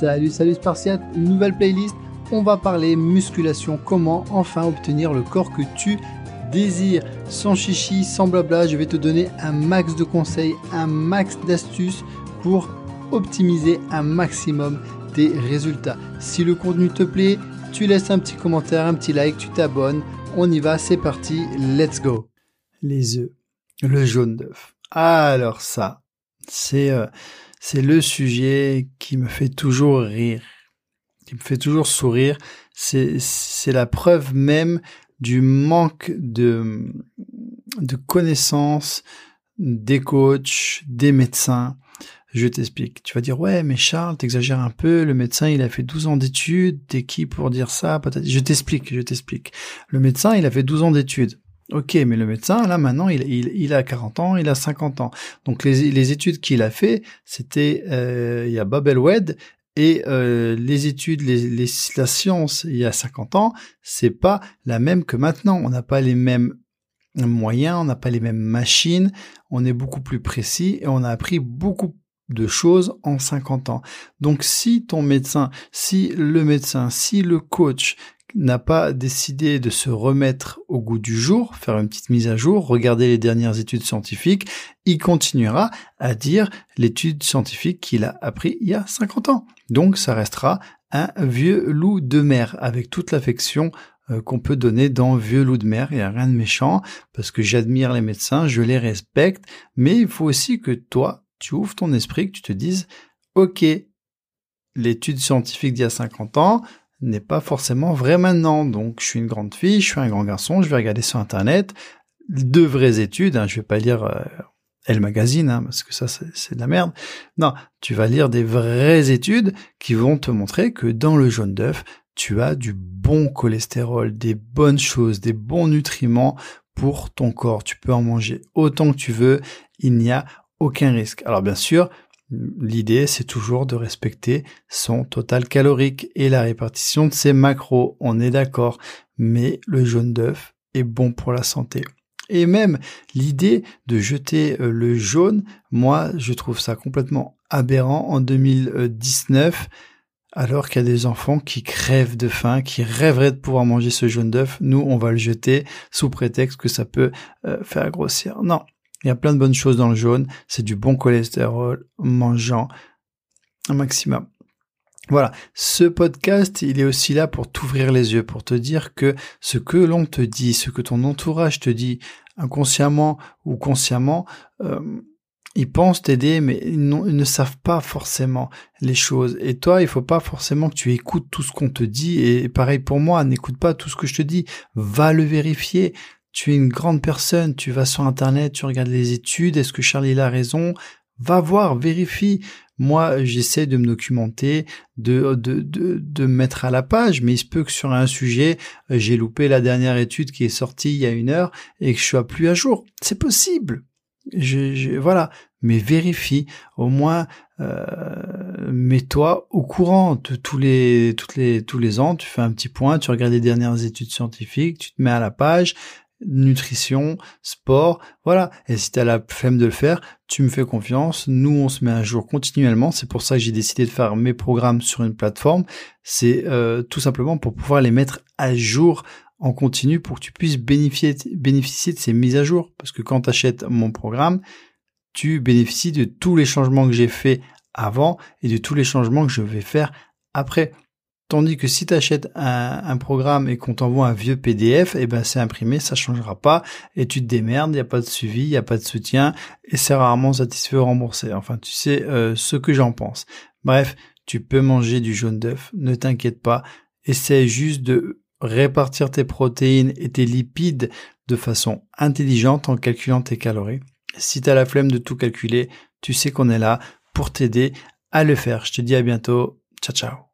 Salut, salut Spartiate, nouvelle playlist. On va parler musculation, comment enfin obtenir le corps que tu désires. Sans chichi, sans blabla, je vais te donner un max de conseils, un max d'astuces pour optimiser un maximum tes résultats. Si le contenu te plaît, tu laisses un petit commentaire, un petit like, tu t'abonnes. On y va, c'est parti, let's go. Les œufs, le jaune d'œuf. Alors ça, c'est euh, c'est le sujet qui me fait toujours rire, qui me fait toujours sourire. C'est la preuve même du manque de de connaissances des coachs, des médecins. Je t'explique. Tu vas dire, ouais, mais Charles, t'exagères un peu. Le médecin, il a fait 12 ans d'études. T'es qui pour dire ça? Je t'explique, je t'explique. Le médecin, il a fait 12 ans d'études. Ok, mais le médecin, là maintenant, il, il, a 40 ans, il a 50 ans. Donc les, études qu'il a fait, c'était euh, il y a Babelwed et euh, les études, les, les, la science il y a 50 ans, c'est pas la même que maintenant. On n'a pas les mêmes moyens, on n'a pas les mêmes machines, on est beaucoup plus précis et on a appris beaucoup de choses en 50 ans. Donc si ton médecin, si le médecin, si le coach n'a pas décidé de se remettre au goût du jour, faire une petite mise à jour, regarder les dernières études scientifiques, il continuera à dire l'étude scientifique qu'il a appris il y a 50 ans. Donc ça restera un vieux loup de mer avec toute l'affection euh, qu'on peut donner dans vieux loup de mer. Il n'y a rien de méchant parce que j'admire les médecins, je les respecte, mais il faut aussi que toi, tu ouvres ton esprit, que tu te dises, OK, l'étude scientifique d'il y a 50 ans, n'est pas forcément vrai maintenant. Donc, je suis une grande fille, je suis un grand garçon, je vais regarder sur Internet de vraies études. Hein, je vais pas lire euh, Elle Magazine, hein, parce que ça, c'est de la merde. Non, tu vas lire des vraies études qui vont te montrer que dans le jaune d'œuf, tu as du bon cholestérol, des bonnes choses, des bons nutriments pour ton corps. Tu peux en manger autant que tu veux. Il n'y a aucun risque. Alors bien sûr, L'idée, c'est toujours de respecter son total calorique et la répartition de ses macros. On est d'accord. Mais le jaune d'œuf est bon pour la santé. Et même l'idée de jeter euh, le jaune, moi, je trouve ça complètement aberrant en 2019 alors qu'il y a des enfants qui crèvent de faim, qui rêveraient de pouvoir manger ce jaune d'œuf, nous on va le jeter sous prétexte que ça peut euh, faire grossir. Non, il y a plein de bonnes choses dans le jaune. C'est du bon cholestérol mangeant un maximum. Voilà, ce podcast, il est aussi là pour t'ouvrir les yeux, pour te dire que ce que l'on te dit, ce que ton entourage te dit, inconsciemment ou consciemment, euh, ils pensent t'aider, mais ils, ne savent pas forcément les choses. Et toi, il faut pas forcément que tu écoutes tout ce qu'on te dit. Et pareil pour moi, n'écoute pas tout ce que je te dis. Va le vérifier tu es une grande personne, tu vas sur Internet, tu regardes les études, est-ce que Charlie a raison? Va voir, vérifie. Moi, j'essaie de me documenter, de, de, de, de me mettre à la page, mais il se peut que sur un sujet, j'ai loupé la dernière étude qui est sortie il y a une heure et que je sois plus à jour. C'est possible. Je, voilà, mais vérifie. Au moins, euh, mets-toi au courant de tous les, toutes les, tous les ans. Tu fais un petit point, tu regardes les dernières études scientifiques, tu te mets à la page, nutrition, sport, voilà. Et si tu as la flemme de le faire, tu me fais confiance. Nous, on se met à jour continuellement. C'est pour ça que j'ai décidé de faire mes programmes sur une plateforme. C'est euh, tout simplement pour pouvoir les mettre à jour en continu pour que tu puisses bénéficier, bénéficier de ces mises à jour. Parce que quand tu achètes mon programme, tu bénéficies de tous les changements que j'ai fait avant et de tous les changements que je vais faire après. Tandis que si tu achètes un, programme et qu'on t'envoie un vieux PDF, eh ben c'est imprimé, ça changera pas et tu te démerdes, il n'y a pas de suivi, il n'y a pas de soutien et c'est rarement satisfait ou remboursé. Enfin, tu sais euh, ce que j'en pense. Bref, tu peux manger du jaune d'œuf, ne t'inquiète pas, essaie juste de répartir tes protéines et tes lipides de façon intelligente en calculant tes calories. Si tu as la flemme de tout calculer, tu sais qu'on est là pour t'aider à le faire. Je te dis à bientôt. Ciao ciao.